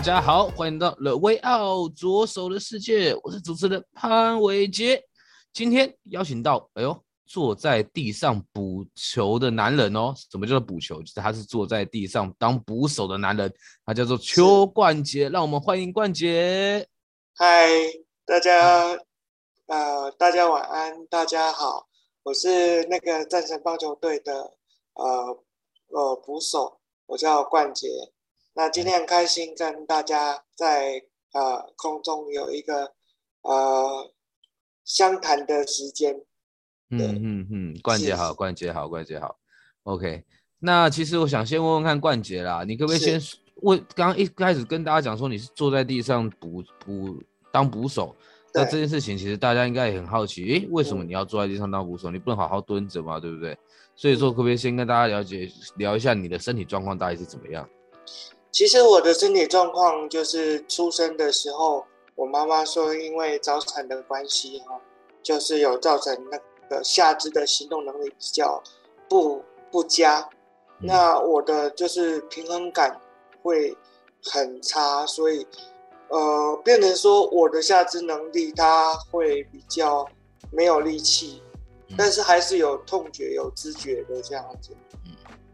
大家好，欢迎到 The Way Out 左手的世界，我是主持人潘伟杰。今天邀请到，哎呦，坐在地上补球的男人哦。什么叫做补球？就是他是坐在地上当捕手的男人，他叫做邱冠杰。让我们欢迎冠杰。嗨，大家，呃，大家晚安，大家好，我是那个战神棒球队的，呃，呃，捕手，我叫冠杰。那今天很开心跟大家在呃空中有一个呃相谈的时间。嗯嗯嗯，冠杰好，冠杰好，冠杰好。OK，那其实我想先问问看冠杰啦，你可不可以先问？刚刚一开始跟大家讲说你是坐在地上捕捕当捕手，那这件事情其实大家应该也很好奇，诶，为什么你要坐在地上当捕手？你不能好好蹲着吗？对不对？所以说可不可以先跟大家了解聊一下你的身体状况大概是怎么样？其实我的身体状况就是出生的时候，我妈妈说因为早产的关系哈，就是有造成那个下肢的行动能力比较不不佳，那我的就是平衡感会很差，所以呃变成说我的下肢能力它会比较没有力气，但是还是有痛觉有知觉的这样子，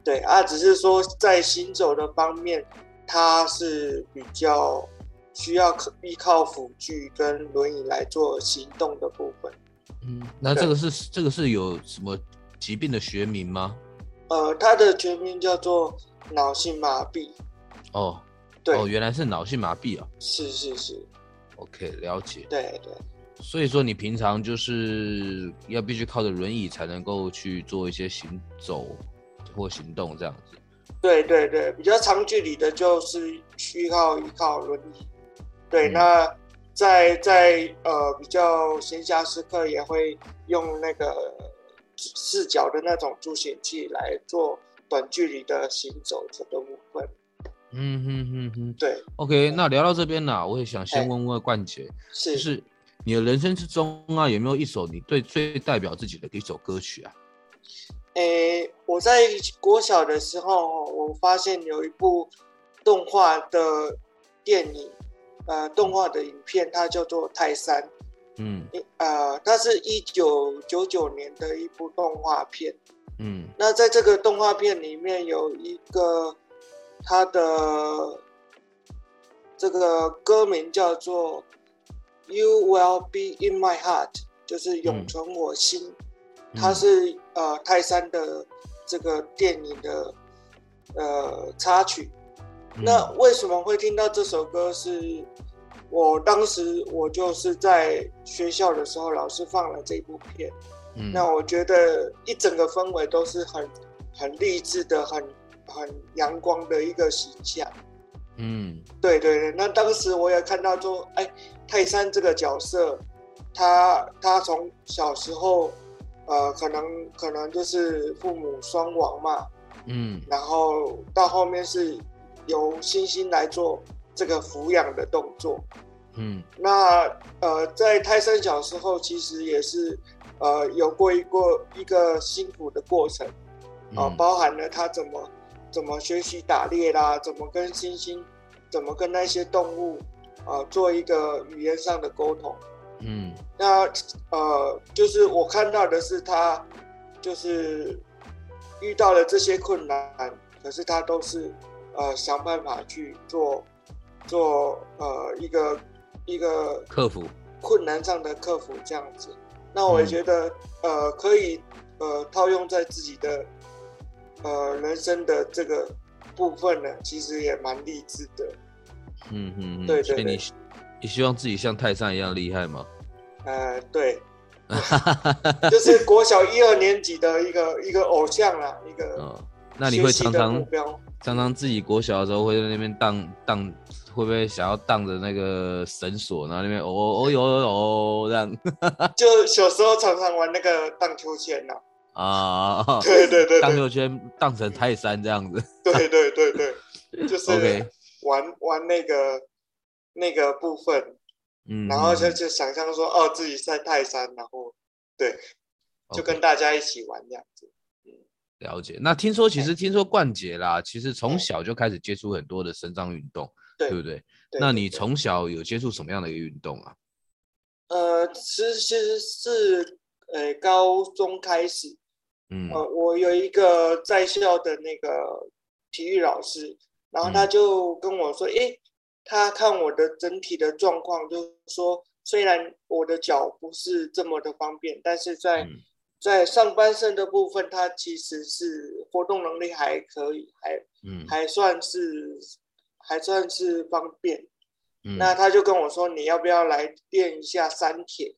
对啊，只是说在行走的方面。它是比较需要依靠辅具跟轮椅来做行动的部分。嗯，那这个是这个是有什么疾病的学名吗？呃，它的全名叫做脑性麻痹。哦，对，哦，原来是脑性麻痹啊。是是是。OK，了解。对对。所以说你平常就是要必须靠着轮椅才能够去做一些行走或行动这样子。对对对，比较长距离的，就是需要依靠轮椅。对，嗯、那在在呃比较闲暇时刻，也会用那个四角的那种助行器来做短距离的行走这个部分。嗯哼哼哼，对。OK，那聊到这边呢，我也想先问问冠杰，是就是你的人生之中啊，有没有一首你最最代表自己的一首歌曲啊？诶，我在国小的时候，我发现有一部动画的电影，呃，动画的影片，它叫做《泰山》。嗯，呃，它是一九九九年的一部动画片。嗯，那在这个动画片里面有一个它的这个歌名叫做《You Will Be in My Heart》，就是永存我心。嗯它是呃泰山的这个电影的呃插曲，那为什么会听到这首歌是？是我当时我就是在学校的时候，老师放了这部片，嗯，那我觉得一整个氛围都是很很励志的，很很阳光的一个形象，嗯，对对对。那当时我也看到说，哎，泰山这个角色，他他从小时候。呃，可能可能就是父母双亡嘛，嗯，然后到后面是由星星来做这个抚养的动作，嗯，那呃，在泰山小时候其实也是呃有过一过一个辛苦的过程，啊、呃，包含了他怎么怎么学习打猎啦，怎么跟星星，怎么跟那些动物啊、呃、做一个语言上的沟通。嗯，那呃，就是我看到的是他，就是遇到了这些困难，可是他都是呃想办法去做做呃一个一个克服困难上的克服这样子。那我也觉得、嗯、呃可以呃套用在自己的呃人生的这个部分呢，其实也蛮励志的。嗯嗯，对对对。你希望自己像泰山一样厉害吗？呃，对，就是国小一二年级的一个一个偶像啦，一个。哦，那你会常常常常自己国小的时候会在那边荡荡，会不会想要荡着那个绳索，然后那边哦哦哟哦这样？就小时候常常玩那个荡秋千呐。啊，对对对，荡秋千荡成泰山这样子。对对对对，就是玩玩那个那个部分。嗯，然后就就想象说，哦，自己在泰山，然后对，就跟大家一起玩这样子。嗯，了解。那听说，其实听说冠杰啦，其实从小就开始接触很多的伸张运动，对不对？那你从小有接触什么样的一个运动啊？呃，其实其实是呃高中开始，嗯，呃，我有一个在校的那个体育老师，然后他就跟我说，诶。他看我的整体的状况，就是说，虽然我的脚不是这么的方便，但是在、嗯、在上半身的部分，他其实是活动能力还可以，还、嗯、还算是还算是方便。嗯、那他就跟我说，你要不要来练一下三铁？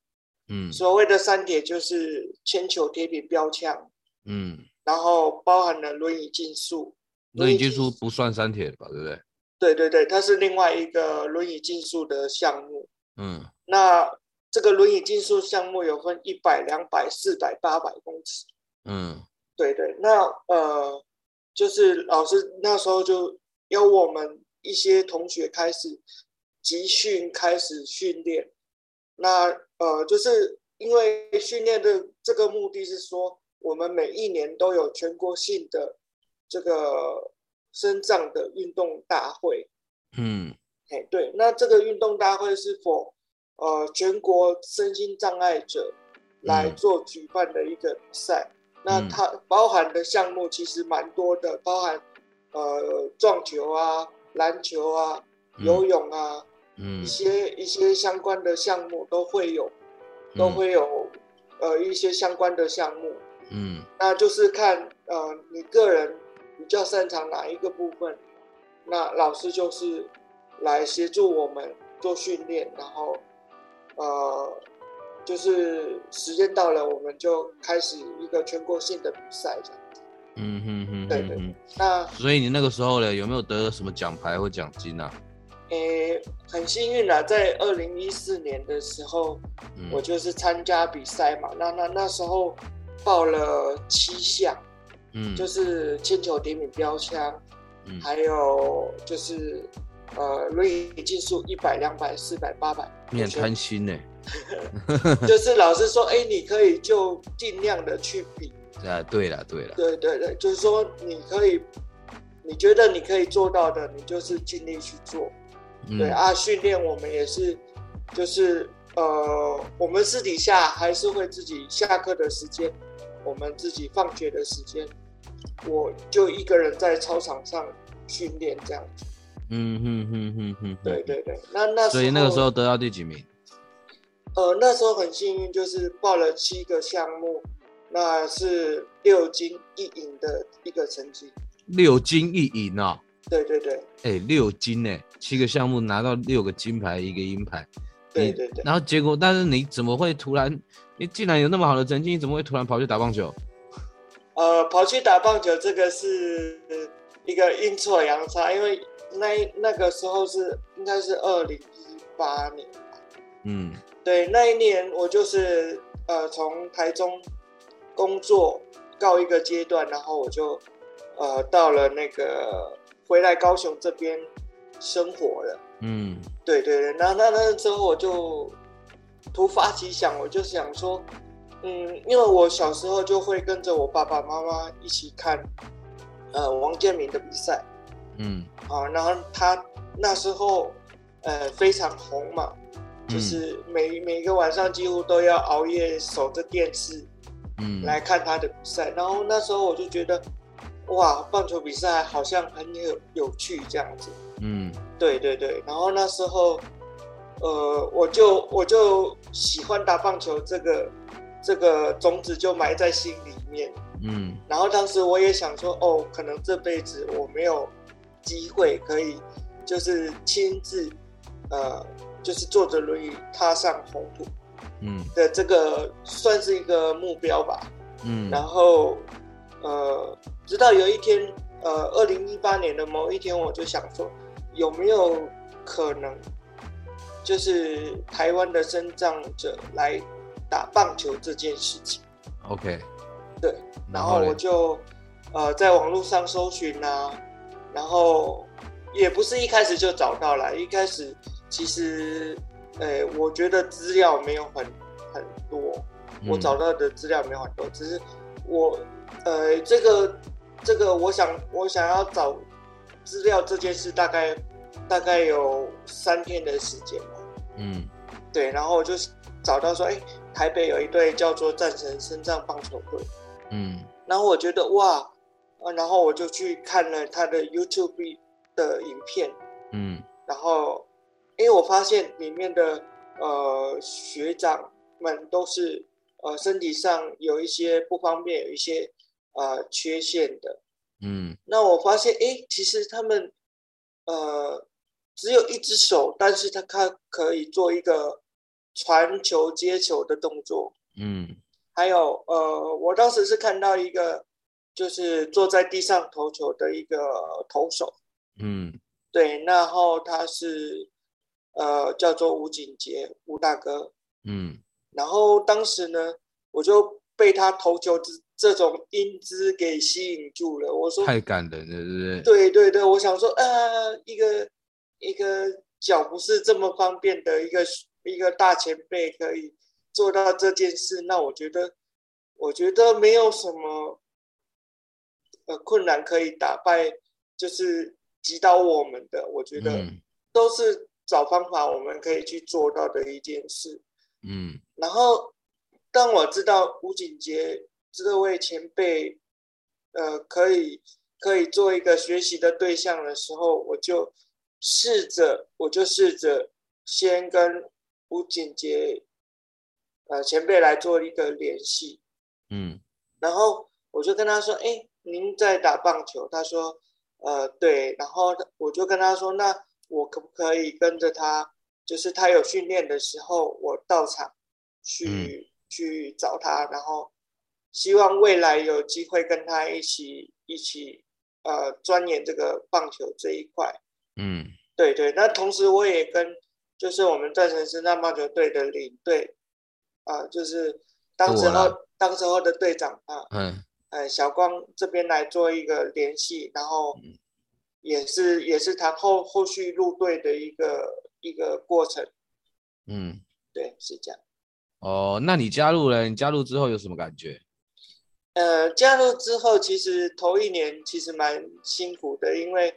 嗯，所谓的三铁就是铅球、铁饼、标枪。嗯，然后包含了轮椅竞速。轮椅竞速不算三铁吧？对不对？对对对，它是另外一个轮椅竞速的项目。嗯，那这个轮椅竞速项目有分一百、两百、四百、八百公尺。嗯，对对，那呃，就是老师那时候就邀我们一些同学开始集训，开始训练。那呃，就是因为训练的这个目的是说，我们每一年都有全国性的这个。身障的运动大会，嗯，哎，对，那这个运动大会是否呃全国身心障碍者来做举办的一个比赛？嗯、那它包含的项目其实蛮多的，包含呃撞球啊、篮球啊、游泳啊，嗯，一些一些相关的项目都会有，都会有呃一些相关的项目，嗯，那就是看呃你个人。比较擅长哪一个部分，那老师就是来协助我们做训练，然后呃，就是时间到了，我们就开始一个全国性的比赛这样子。嗯哼哼，对对对。那所以你那个时候呢，有没有得什么奖牌或奖金啊？诶、欸，很幸运啊，在二零一四年的时候，嗯、我就是参加比赛嘛。那那那时候报了七项。嗯，就是铅球、铁饼、标枪，嗯，还有就是呃，轮椅竞速一百、两百、四百、八百。你很贪心呢。就是老师说，哎、欸，你可以就尽量的去比。啊，对了，对了。对对对，就是说你可以，你觉得你可以做到的，你就是尽力去做。嗯、对啊，训练我们也是，就是呃，我们私底下还是会自己下课的时间。我们自己放学的时间，我就一个人在操场上训练这样子。嗯哼哼哼哼，对对对，那那，所以那个时候得到第几名？呃，那时候很幸运，就是报了七个项目，那是六金一银的一个成绩。六金一银啊？对对对。哎、欸，六金呢？七个项目拿到六个金牌，一个银牌。对对对。然后结果，但是你怎么会突然？你既然有那么好的成绩，你怎么会突然跑去打棒球？呃，跑去打棒球这个是一个阴错阳差，因为那那个时候是应该是二零一八年吧。嗯，对，那一年我就是呃从台中工作告一个阶段，然后我就呃到了那个回来高雄这边生活了。嗯，对对对，那那那之后我就。突发奇想，我就想说，嗯，因为我小时候就会跟着我爸爸妈妈一起看，呃，王建民的比赛，嗯，啊，然后他那时候，呃，非常红嘛，就是每每个晚上几乎都要熬夜守着电视，嗯，来看他的比赛。然后那时候我就觉得，哇，棒球比赛好像很有有趣这样子，嗯，对对对。然后那时候。呃，我就我就喜欢打棒球，这个这个种子就埋在心里面。嗯，然后当时我也想说，哦，可能这辈子我没有机会可以，就是亲自，呃，就是坐着轮椅踏上红土。嗯的这个算是一个目标吧，嗯，然后呃，直到有一天，呃，二零一八年的某一天，我就想说，有没有可能，就是台湾的生长者来打棒球这件事情？OK，对，然后我就呃在网络上搜寻啊，然后也不是一开始就找到了，一开始其实。呃，我觉得资料没有很很多，我找到的资料没有很多，嗯、只是我，呃，这个这个，我想我想要找资料这件事，大概大概有三天的时间吧。嗯，对，然后我就找到说，哎，台北有一队叫做战神身障棒球队。嗯，然后我觉得哇，啊，然后我就去看了他的 YouTube 的影片。嗯，然后。因为我发现里面的呃学长们都是呃身体上有一些不方便，有一些呃缺陷的，嗯，那我发现哎，其实他们呃只有一只手，但是他他可以做一个传球接球的动作，嗯，还有呃，我当时是看到一个就是坐在地上投球的一个投手，嗯，对，然后他是。呃，叫做吴景杰，吴大哥。嗯，然后当时呢，我就被他投球这这种英姿给吸引住了。我说太感人了，对不对？对对对，我想说，呃，一个一个脚不是这么方便的一个一个大前辈可以做到这件事，那我觉得，我觉得没有什么呃困难可以打败，就是击倒我们的。我觉得都是。嗯找方法，我们可以去做到的一件事。嗯，然后当我知道吴景杰这位前辈，呃，可以可以做一个学习的对象的时候，我就试着，我就试着先跟吴景杰，呃，前辈来做一个联系。嗯，然后我就跟他说：“哎，您在打棒球？”他说：“呃，对。”然后我就跟他说：“那。”我可不可以跟着他？就是他有训练的时候，我到场去、嗯、去找他，然后希望未来有机会跟他一起一起呃钻研这个棒球这一块。嗯，对对。那同时我也跟就是我们战神身障棒球队的领队啊、呃，就是当时候当时候的队长啊，嗯，呃小光这边来做一个联系，然后。嗯也是也是他后后续入队的一个一个过程，嗯，对，是这样。哦，那你加入了？你加入之后有什么感觉？呃，加入之后，其实头一年其实蛮辛苦的，因为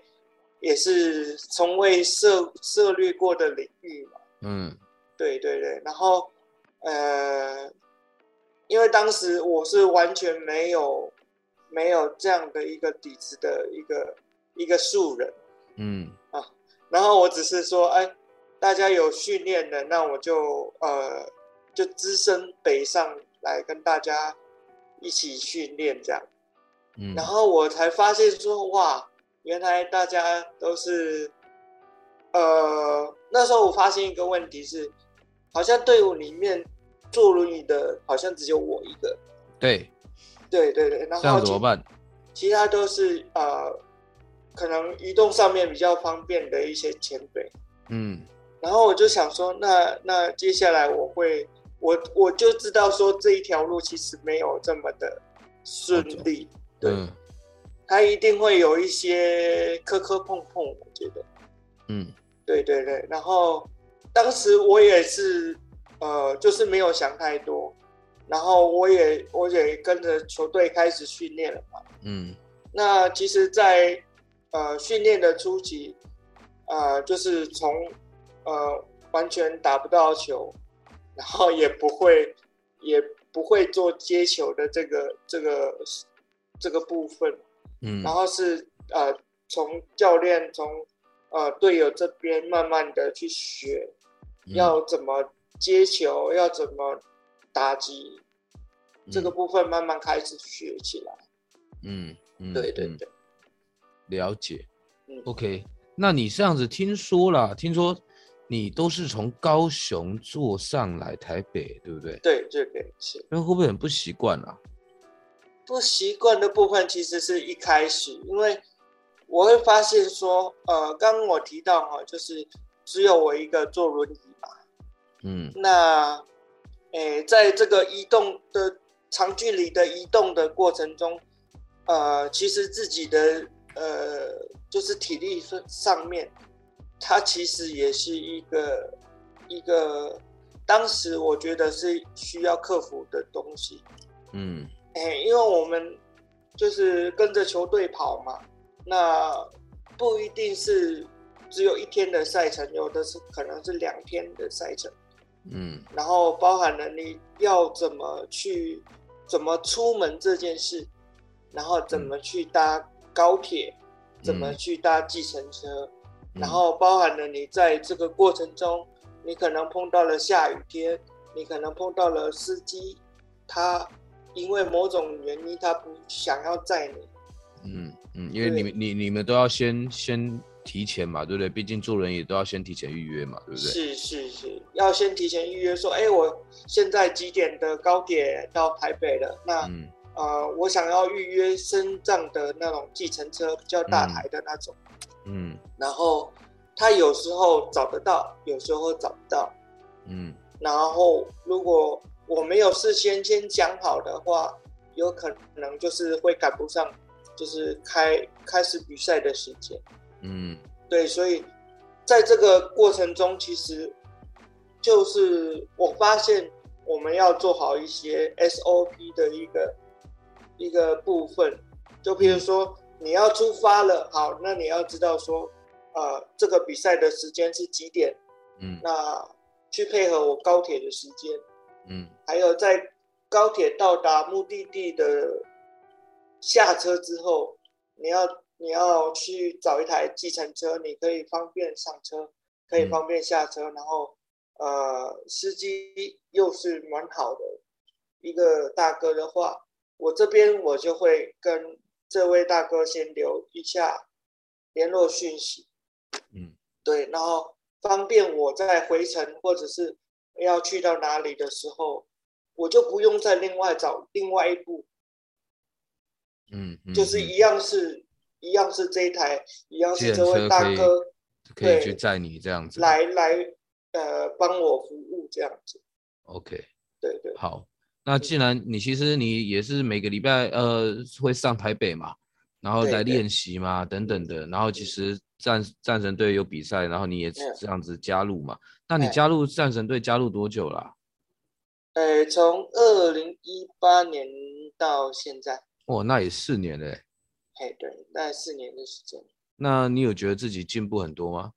也是从未涉涉略过的领域嘛。嗯，对对对。然后呃，因为当时我是完全没有没有这样的一个底子的一个。一个素人，嗯啊，然后我只是说，哎，大家有训练的，那我就呃，就只身北上来跟大家一起训练这样，嗯，然后我才发现说，哇，原来大家都是，呃，那时候我发现一个问题是，好像队伍里面坐轮椅的，好像只有我一个，对，对对对，然后怎么办？其他都是呃。可能移动上面比较方便的一些前辈，嗯，然后我就想说，那那接下来我会，我我就知道说这一条路其实没有这么的顺利，对，嗯，它一定会有一些磕磕碰碰，我觉得，嗯，对对对，然后当时我也是，呃，就是没有想太多，然后我也我也跟着球队开始训练了嘛，嗯，那其实，在呃，训练的初期，呃，就是从呃完全打不到球，然后也不会也不会做接球的这个这个这个部分，嗯，然后是呃从教练从呃队友这边慢慢的去学，嗯，要怎么接球，要怎么打击，嗯，这个部分慢慢开始学起来，嗯，嗯对对对。了解，OK，那你这样子听说了，听说你都是从高雄坐上来台北，对不对？对对对，是。那会不会很不习惯啊？不习惯的部分其实是一开始，因为我会发现说，呃，刚刚我提到哈，就是只有我一个坐轮椅嘛，嗯，那，诶，在这个移动的长距离的移动的过程中，呃，其实自己的呃，就是体力上面。它其实也是一个一个，当时我觉得是需要克服的东西。嗯，哎，因为我们就是跟着球队跑嘛，那不一定是只有一天的赛程，有的是可能是两天的赛程。嗯，然后包含了你要怎么去怎么出门这件事，然后怎么去搭高铁，嗯、怎么去搭计程车。然后包含了你在这个过程中，你可能碰到了下雨天，你可能碰到了司机，他因为某种原因他不想要载你。嗯嗯，因为你们你你们都要先先提前嘛，对不对？毕竟做人也都要先提前预约嘛，对不对？是是是，要先提前预约说，哎，我现在几点的高铁到台北了？那、嗯、呃，我想要预约深藏的那种计程车，比较大台的那种。嗯嗯，然后他有时候找得到，有时候找不到。嗯，然后如果我没有事先先讲好的话，有可能就是会赶不上，就是开开始比赛的时间。嗯，对，所以在这个过程中，其实就是我发现我们要做好一些 SOP 的一个一个部分，就比如说。嗯你要出发了，好，那你要知道说，呃，这个比赛的时间是几点？嗯，那去配合我高铁的时间，嗯，还有在高铁到达目的地的下车之后，你要你要去找一台计程车，你可以方便上车，可以方便下车，嗯、然后呃，司机又是蛮好的一个大哥的话，我这边我就会跟。这位大哥先留一下联络讯息，嗯，对，然后方便我在回程或者是要去到哪里的时候，我就不用再另外找另外一部，嗯，嗯，就是一样是一样是这一台，一样是这位大哥可以，去载你这样子，来来呃帮我服务这样子，OK，对对，好。那既然你其实你也是每个礼拜呃会上台北嘛，然后来练习嘛等等的，然后其实战战神队有比赛，然后你也这样子加入嘛。那你加入战神队加入多久了啊？呃，从二零一八年到现在。哦，那也四年嘞。哎，对，那四年的时间。那你有觉得自己进步很多吗？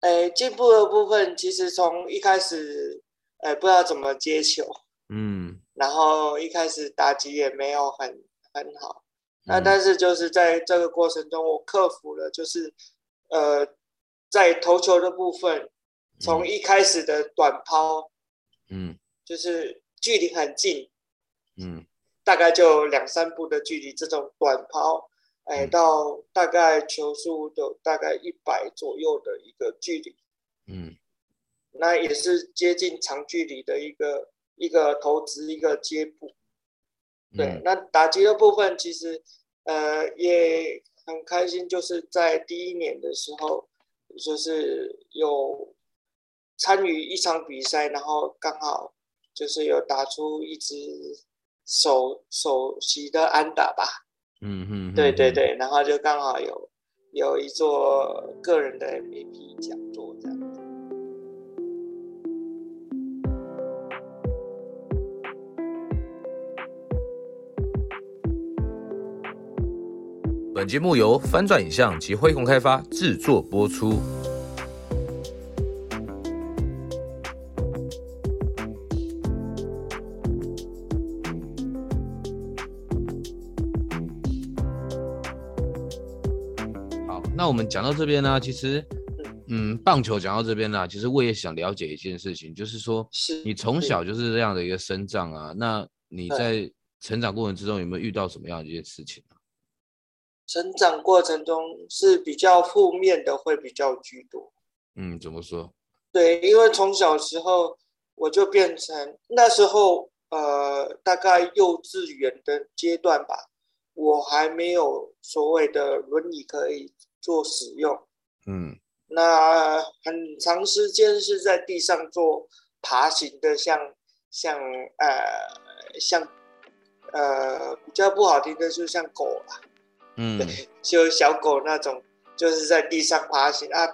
哎，进步的部分其实从一开始，哎，不知道怎么接球。嗯，然后一开始打击也没有很很好，那但是就是在这个过程中，我克服了，就是呃，在投球的部分，从一开始的短抛，嗯，就是距离很近，嗯，大概就两三步的距离，这种短抛，哎，到大概球速有大概一百左右的一个距离，嗯，那也是接近长距离的一个。一个投掷，一个接捕，对，嗯、那打击的部分其实，呃，也很开心，就是在第一年的时候，就是有参与一场比赛，然后刚好就是有打出一支首首席的安打吧，嗯嗯，对对对，然后就刚好有有一座个人的 MVP 奖座这样。本节目由翻转影像及辉洪开发制作播出。好，那我们讲到这边呢，其实，嗯，棒球讲到这边呢，其实我也想了解一件事情，就是说，你从小就是这样的一个生长啊，那你在成长过程之中有没有遇到什么样的一些事情？成长过程中是比较负面的，会比较居多。嗯，怎么说？对，因为从小时候我就变成那时候呃，大概幼稚园的阶段吧，我还没有所谓的轮椅可以做使用。嗯，那很长时间是在地上做爬行的像，像像呃像呃比较不好听的，就像狗啦，嗯，就小狗那种，就是在地上爬行啊，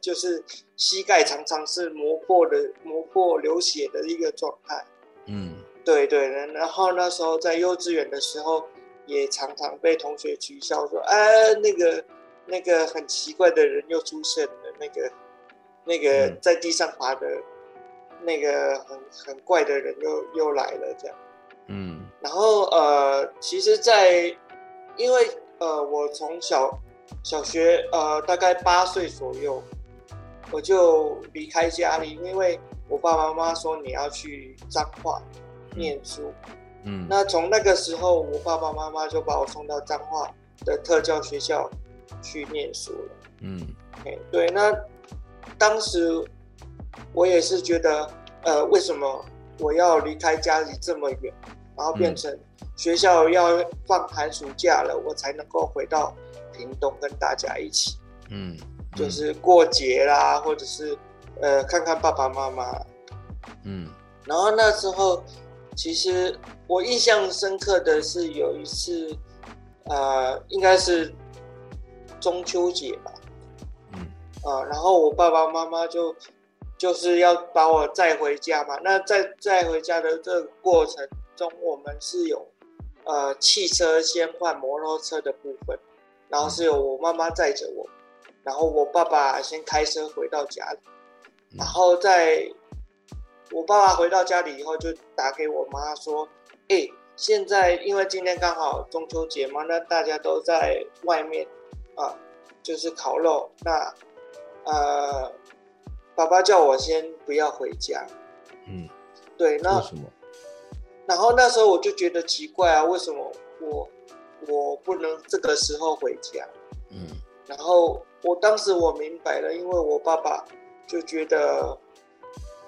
就是膝盖常常是磨破的，磨破流血的一个状态。嗯，对对，然后那时候在幼稚园的时候，也常常被同学取笑说，哎，那个。那个很奇怪的人又出现了，那个那个在地上爬的，那个很很怪的人又又来了，这样。嗯。然后呃，其实在，在因为呃，我从小小学呃大概八岁左右，我就离开家里，因为我爸爸妈妈说你要去彰化念书。嗯。那从那个时候，我爸爸妈妈就把我送到彰化的特教学校。去念书了，嗯，okay, 对，那当时我也是觉得，呃，为什么我要离开家里这么远，然后变成学校要放寒暑假了，我才能够回到屏东跟大家一起，嗯，就是过节啦，或者是呃看看爸爸妈妈，嗯，然后那时候其实我印象深刻的是有一次，呃，应该是。中秋节吧，嗯，啊，然后我爸爸妈妈就就是要把我载回家嘛。那在载回家的这个过程中，我们是有呃汽车先换摩托车的部分，然后是由我妈妈载着我，然后我爸爸先开车回到家里，然后在我爸爸回到家里以后，就打给我妈说：“哎，现在因为今天刚好中秋节嘛，那大家都在外面。”啊，就是烤肉。那，呃，爸爸叫我先不要回家。嗯，对，那为什么？然后那时候我就觉得奇怪啊，为什么我我不能这个时候回家？嗯，然后我当时我明白了，因为我爸爸就觉得，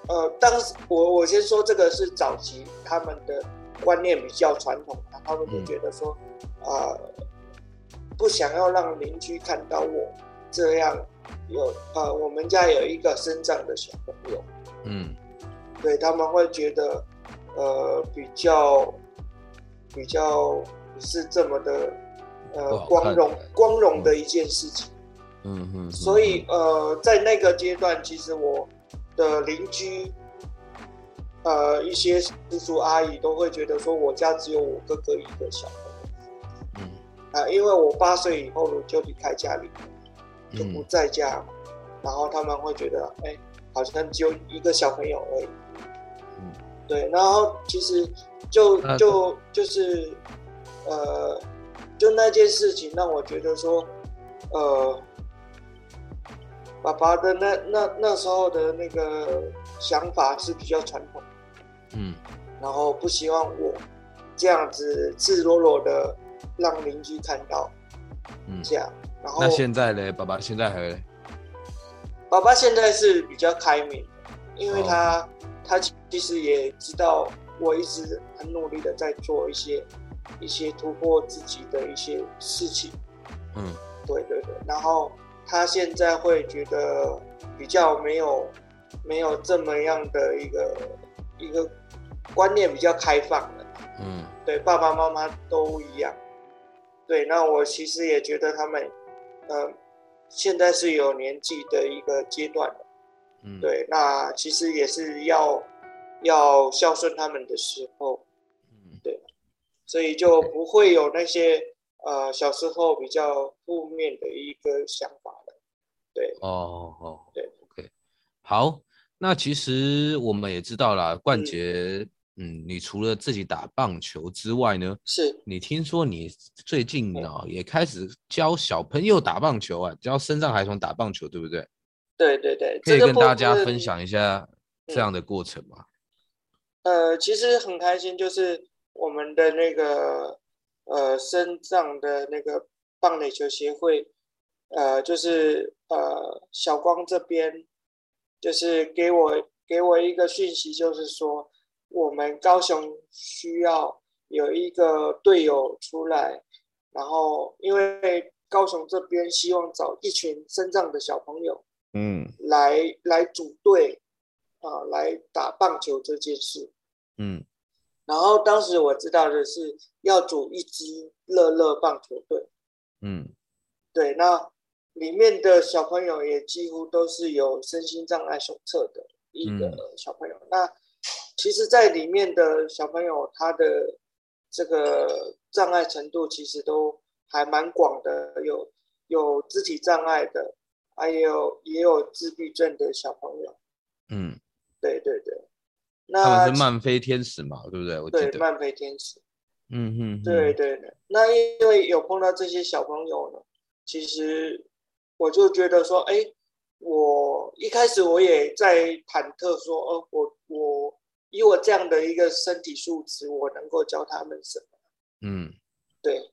呃，当时我我先说这个是早期他们的观念比较传统，他们就觉得说，啊、嗯。呃不想要让邻居看到我这样有呃，我们家有一个生长的小朋友，嗯，对，他们会觉得呃比较比较不是这么的呃光荣光荣的一件事情，嗯嗯，所以呃在那个阶段，其实我的邻居呃一些叔叔阿姨都会觉得说，我家只有我哥哥一个小朋友。啊，因为我八岁以后就离开家里，就不在家，嗯、然后他们会觉得，哎，好像只有一个小朋友而已。嗯，对，然后其实就就就是，呃，就那件事情让我觉得说，呃，爸爸的那那那时候的那个想法是比较传统，嗯，然后不希望我这样子赤裸裸的。让邻居看到，嗯，这样，然后那现在呢？爸爸现在还？爸爸现在是比较开明，因为他、哦、他其实也知道我一直很努力的在做一些一些突破自己的一些事情，嗯，对对对，然后他现在会觉得比较没有没有这么样的一个一个观念比较开放了，嗯，对，爸爸妈妈都一样。对，那我其实也觉得他们，呃，现在是有年纪的一个阶段了，嗯，对，那其实也是要要孝顺他们的时候，嗯，对，所以就不会有那些呃小时候比较负面的一个想法了，对，哦哦，对，OK，好，那其实我们也知道了，冠杰。嗯嗯，你除了自己打棒球之外呢？是你听说你最近啊也开始教小朋友打棒球啊，教身障孩童打棒球，对不对？对对对，可以跟大家分享一下这样的过程吗？嗯、呃，其实很开心，就是我们的那个呃身障的那个棒垒球协会，呃，就是呃小光这边就是给我给我一个讯息，就是说我们高雄需要有一个队友出来，然后因为高雄这边希望找一群身障的小朋友，嗯，来来组队啊，来打棒球这件事，嗯。然后当时我知道的是要组一支乐乐棒球队，嗯，对，那里面的小朋友也几乎都是有身心障碍手册的一个小朋友。嗯、那其实，在里面的小朋友，他的这个障碍程度其实都还蛮广的，有有肢体障碍的，还有也有自闭症的小朋友。嗯，对对对。那他们是慢飞天使嘛，对不对？我记得对，慢飞天使。嗯哼，对对对。那因为有碰到这些小朋友呢，其实我就觉得说，哎，我一开始我也在忐忑说，哦，我我以我这样的一个身体素质，我能够教他们什么？嗯，对。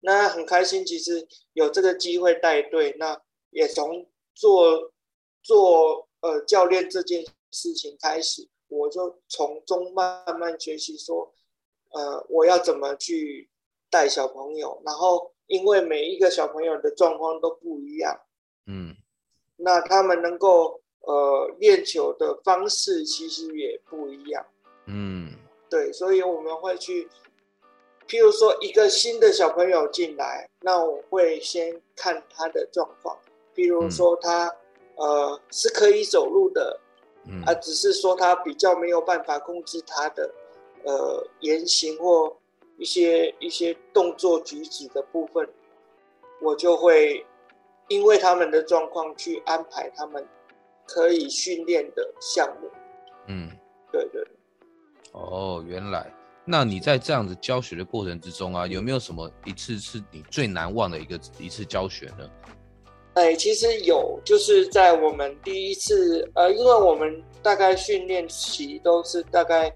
那很开心，其实有这个机会带队，那也从做做呃教练这件事情开始。我就从中慢慢学习，说，呃，我要怎么去带小朋友，然后因为每一个小朋友的状况都不一样，嗯，那他们能够呃练球的方式其实也不一样，嗯，对，所以我们会去，譬如说一个新的小朋友进来，那我会先看他的状况，譬如说他、嗯、呃是可以走路的。啊，只是说他比较没有办法控制他的，呃，言行或一些一些动作举止的部分，我就会因为他们的状况去安排他们可以训练的项目。嗯，对对。哦，原来，那你在这样子教学的过程之中啊，有没有什么一次是你最难忘的一个一次教学呢？哎，其实有，就是在我们第一次，呃，因为我们大概训练期都是大概，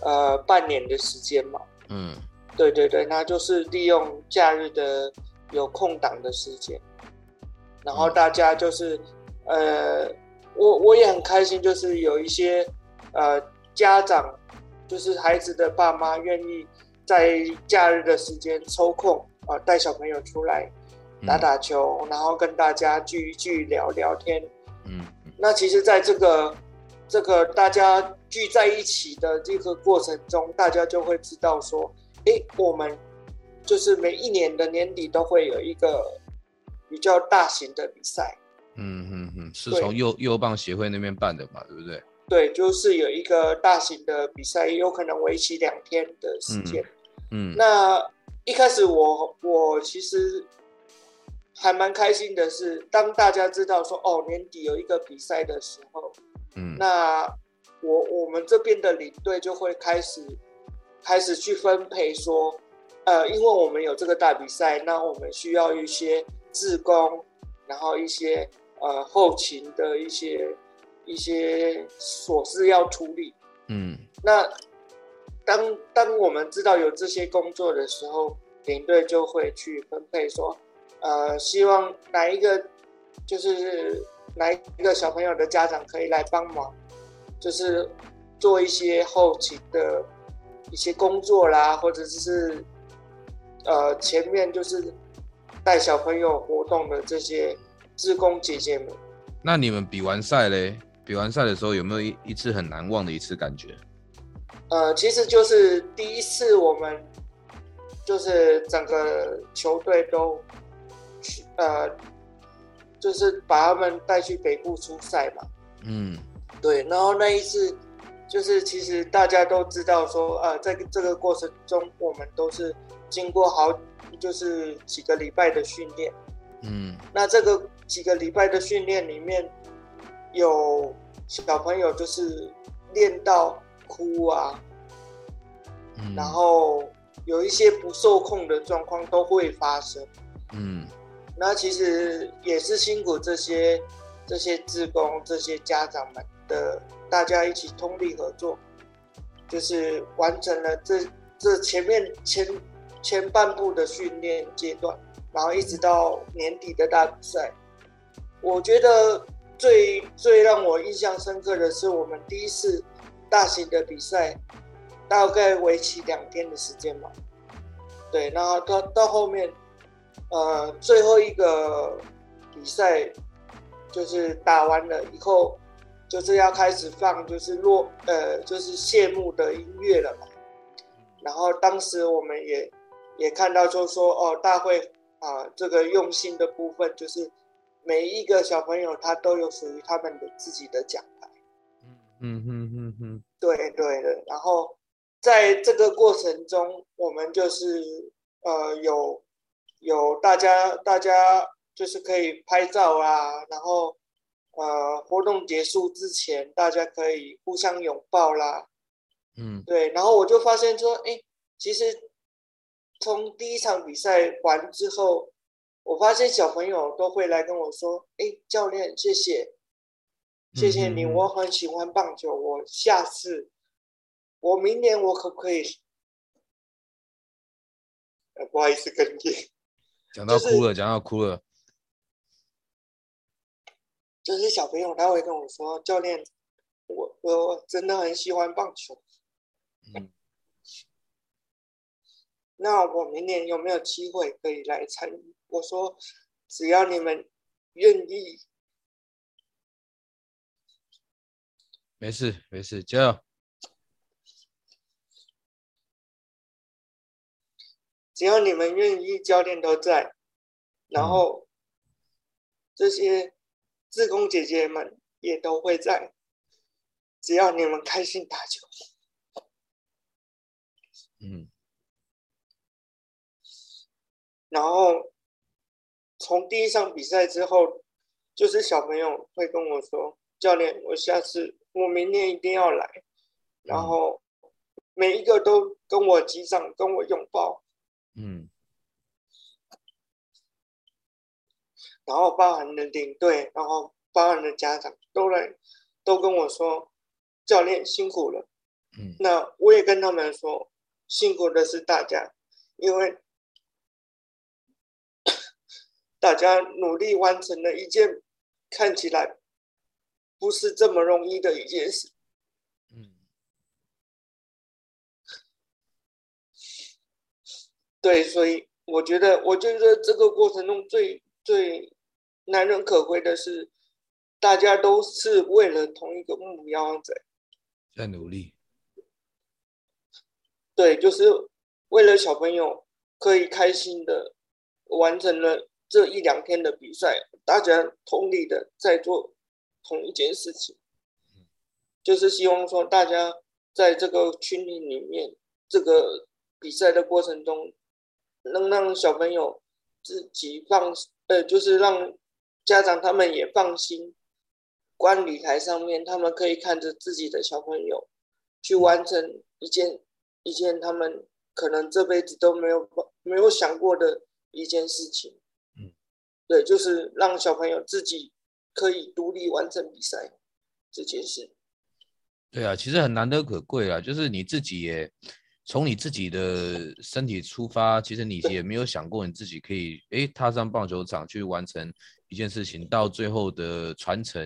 呃，半年的时间嘛。嗯，对对对，那就是利用假日的有空档的时间，然后大家就是，呃，我我也很开心，就是有一些呃家长，就是孩子的爸妈愿意在假日的时间抽空啊，呃，带小朋友出来。打打球，然后跟大家聚一聚，聊聊天。嗯，那其实，在这个这个大家聚在一起的这个过程中，大家就会知道说，诶，我们就是每一年的年底都会有一个比较大型的比赛。嗯嗯嗯，是从右右棒协会那边办的嘛，对不对？对，就是有一个大型的比赛，有可能为期两天的时间。嗯，嗯，那一开始我我其实。还蛮开心的是，当大家知道说哦，年底有一个比赛的时候，嗯，那我我们这边的领队就会开始开始去分配说，呃，因为我们有这个大比赛，那我们需要一些志工，然后一些呃后勤的一些一些琐事要处理，嗯，那当当我们知道有这些工作的时候，领队就会去分配说。呃，希望哪一个就是哪一个小朋友的家长可以来帮忙，就是做一些后勤的一些工作啦，或者是呃前面就是带小朋友活动的这些志工姐姐们。那你们比完赛嘞？比完赛的时候有没有一一次很难忘的一次感觉？呃，其实就是第一次我们就是整个球队都。呃，就是把他们带去北部出赛嘛。嗯，对。然后那一次，就是其实大家都知道说，呃，在这个过程中，我们都是经过好，就是几个礼拜的训练。嗯，那这个几个礼拜的训练里面，有小朋友就是练到哭啊，嗯，然后有一些不受控的状况都会发生。嗯。那其实也是辛苦这些这些职工、这些家长们的，大家一起通力合作，就是完成了这这前面前前半部的训练阶段，然后一直到年底的大比赛。我觉得最最让我印象深刻的是，我们第一次大型的比赛，大概为期两天的时间嘛。对，然后到到后面，呃，最后一个比赛就是打完了以后，就是要开始放就是落呃就是谢幕的音乐了嘛。然后当时我们也也看到，就是说哦，大会啊这个用心的部分就是。每一个小朋友他都有属于他们的自己的奖牌，嗯嗯嗯嗯，对对的。然后在这个过程中，我们就是呃有有大家大家就是可以拍照啊，然后呃活动结束之前，大家可以互相拥抱啦，嗯，对。然后我就发现说，哎，其实从第一场比赛完之后。我发现小朋友都会来跟我说：“哎，教练，谢谢，谢谢你，我很喜欢棒球。我下次，我明年我可不可以？不好意思，跟你讲到哭了，讲到哭了。就是小朋友他会跟我说：教练，我我真的很喜欢棒球。嗯，那我明年有没有机会可以来参与？”我说，只要你们愿意，没事没事，加油。只要你们愿意，教练都在，然后这些志工姐姐们也都会在，只要你们开心打球。嗯，然后。从第一场比赛之后，就是小朋友会跟我说：“教练，我下次我明天一定要来。”然后每一个都跟我击掌，跟我拥抱。嗯。然后包含了领队，然后包含了家长都来，都跟我说：“教练辛苦了。”嗯。那我也跟他们说：“辛苦的是大家，因为。”大家努力完成了一件看起来不是这么容易的一件事。嗯，对，所以我觉得，我觉得这个过程中最最难能可贵的是，大家都是为了同一个目标在在努力。对，就是为了小朋友可以开心的完成了。这一两天的比赛，大家同力的在做同一件事情，就是希望说大家在这个群里里面，这个比赛的过程中，能让小朋友自己放，呃，就是让家长他们也放心，观礼台上面他们可以看着自己的小朋友去完成一件一件他们可能这辈子都没有没有想过的一件事情。嗯对，就是让小朋友自己可以独立完成比赛这件事。对啊，其实很难得可贵啊，就是你自己也从你自己的身体出发，其实你也没有想过你自己可以诶踏上棒球场去完成一件事情，到最后的传承，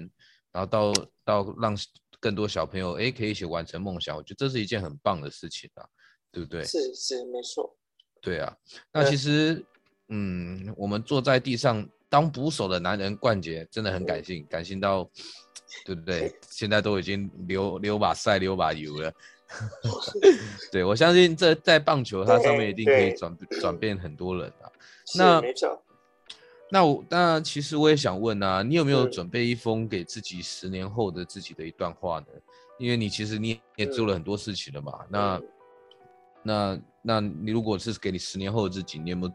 然后到到让更多小朋友诶可以一起完成梦想，我觉得这是一件很棒的事情啊，对不对？是是没错。对啊，那其实。嗯，我们坐在地上当捕手的男人冠杰真的很感性，感性到，对不对？现在都已经流流把赛，流把油了。对，我相信这在棒球它上面一定可以转转变很多人啊。那没错。那我那其实我也想问啊，你有没有准备一封给自己十年后的自己的一段话呢？因为你其实你也做了很多事情了嘛。那那那你如果是给你十年后的自己，你有没有？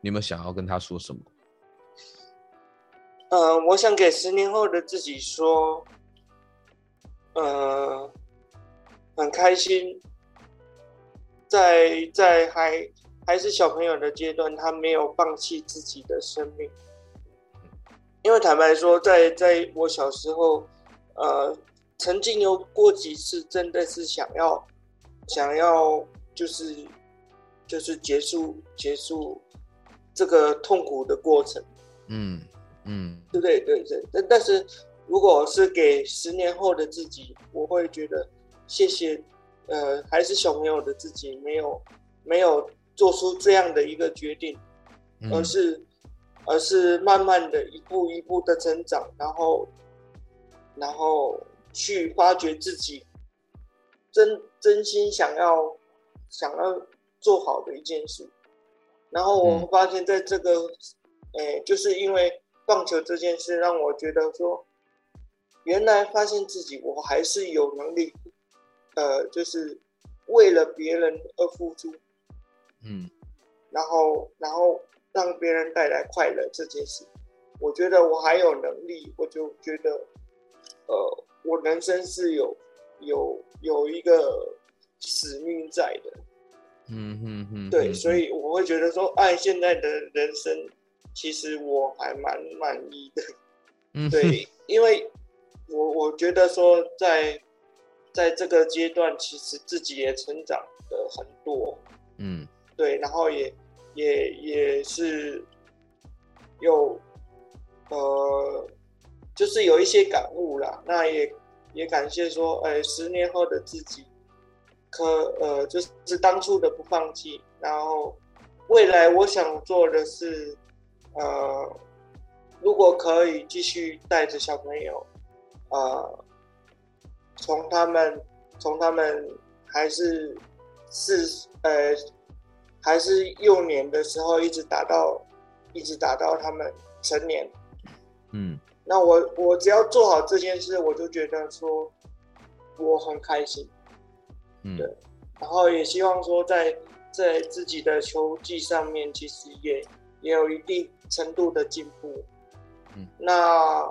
你有没有想要跟他说什么？呃，我想给十年后的自己说，呃，很开心在，在在还还是小朋友的阶段，他没有放弃自己的生命。因为坦白说，在在我小时候，呃，曾经有过几次真的是想要想要就是就是结束结束。这个痛苦的过程，嗯嗯，对不对？对对，但但是如果是给十年后的自己，我会觉得谢谢，呃，还是小朋友的自己没有没有做出这样的一个决定，嗯、而是而是慢慢的一步一步的成长，然后然后去发掘自己真真心想要想要做好的一件事，然后我们发现在这个，哎、就是因为棒球这件事，让我觉得说。原来发现自己，我还是有能力，呃，就是为了别人而付出，嗯，然后然后让别人带来快乐这件事，我觉得我还有能力，我就觉得，呃，我人生是有有有一个使命在的，嗯嗯嗯，对，所以我会觉得说，哎，现在的人生其实我还蛮满意的，嗯，对，因为。我我觉得说在，在在这个阶段，其实自己也成长的很多，嗯，对，然后也也也是有，呃，就是有一些感悟啦。那也也感谢说，哎，十年后的自己，可呃，就是当初的不放弃，然后未来我想做的是，呃，如果可以继续带着小朋友。呃，从他们从他们还是是呃还是幼年的时候，一直打到一直打到他们成年，嗯，那我我只要做好这件事，我就觉得说我很开心，嗯，对，然后也希望说在在自己的球技上面，其实也也有一定程度的进步，嗯，那。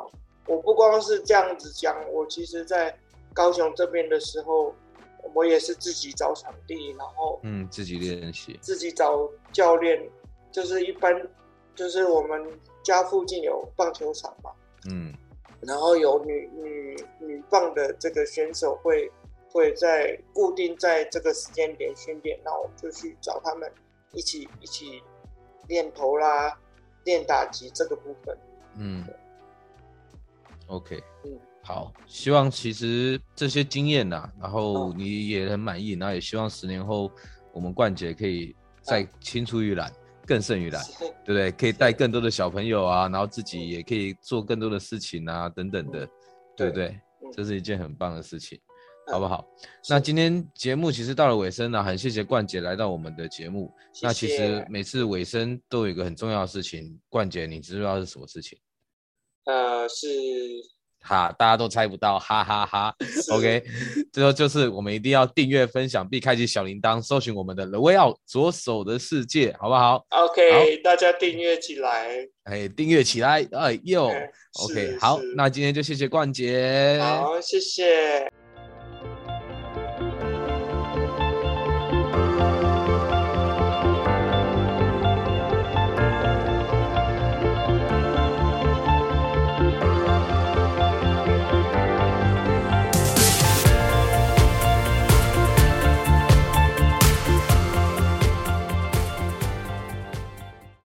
我不光是这样子讲，我其实，在高雄这边的时候，我也是自己找场地，然后嗯，自己练习，自己找教练，就是一般，就是我们家附近有棒球场嘛，嗯，然后有女女女棒的这个选手会会在固定在这个时间点训练，然后我就去找他们一起一起练投啦，练打击这个部分，嗯。OK，嗯，好，希望其实这些经验呐、啊，然后你也很满意，然后也希望十年后我们冠杰可以再青出于蓝，更胜于蓝，对不对？可以带更多的小朋友啊，然后自己也可以做更多的事情啊，等等的，对不对？这是一件很棒的事情，好不好？那今天节目其实到了尾声了，很谢谢冠杰来到我们的节目。那其实每次尾声都有一个很重要的事情，冠杰，你知道是什么事情？呃，是哈，大家都猜不到，哈哈哈，哈。OK，最后就是我们一定要订阅、分享并开启小铃铛，搜寻我们的 The Way Out 左手的世界，好不好？OK，好大家订阅起来，哎，订阅起来，哎呦，OK，好，那今天就谢谢冠杰，好，谢谢。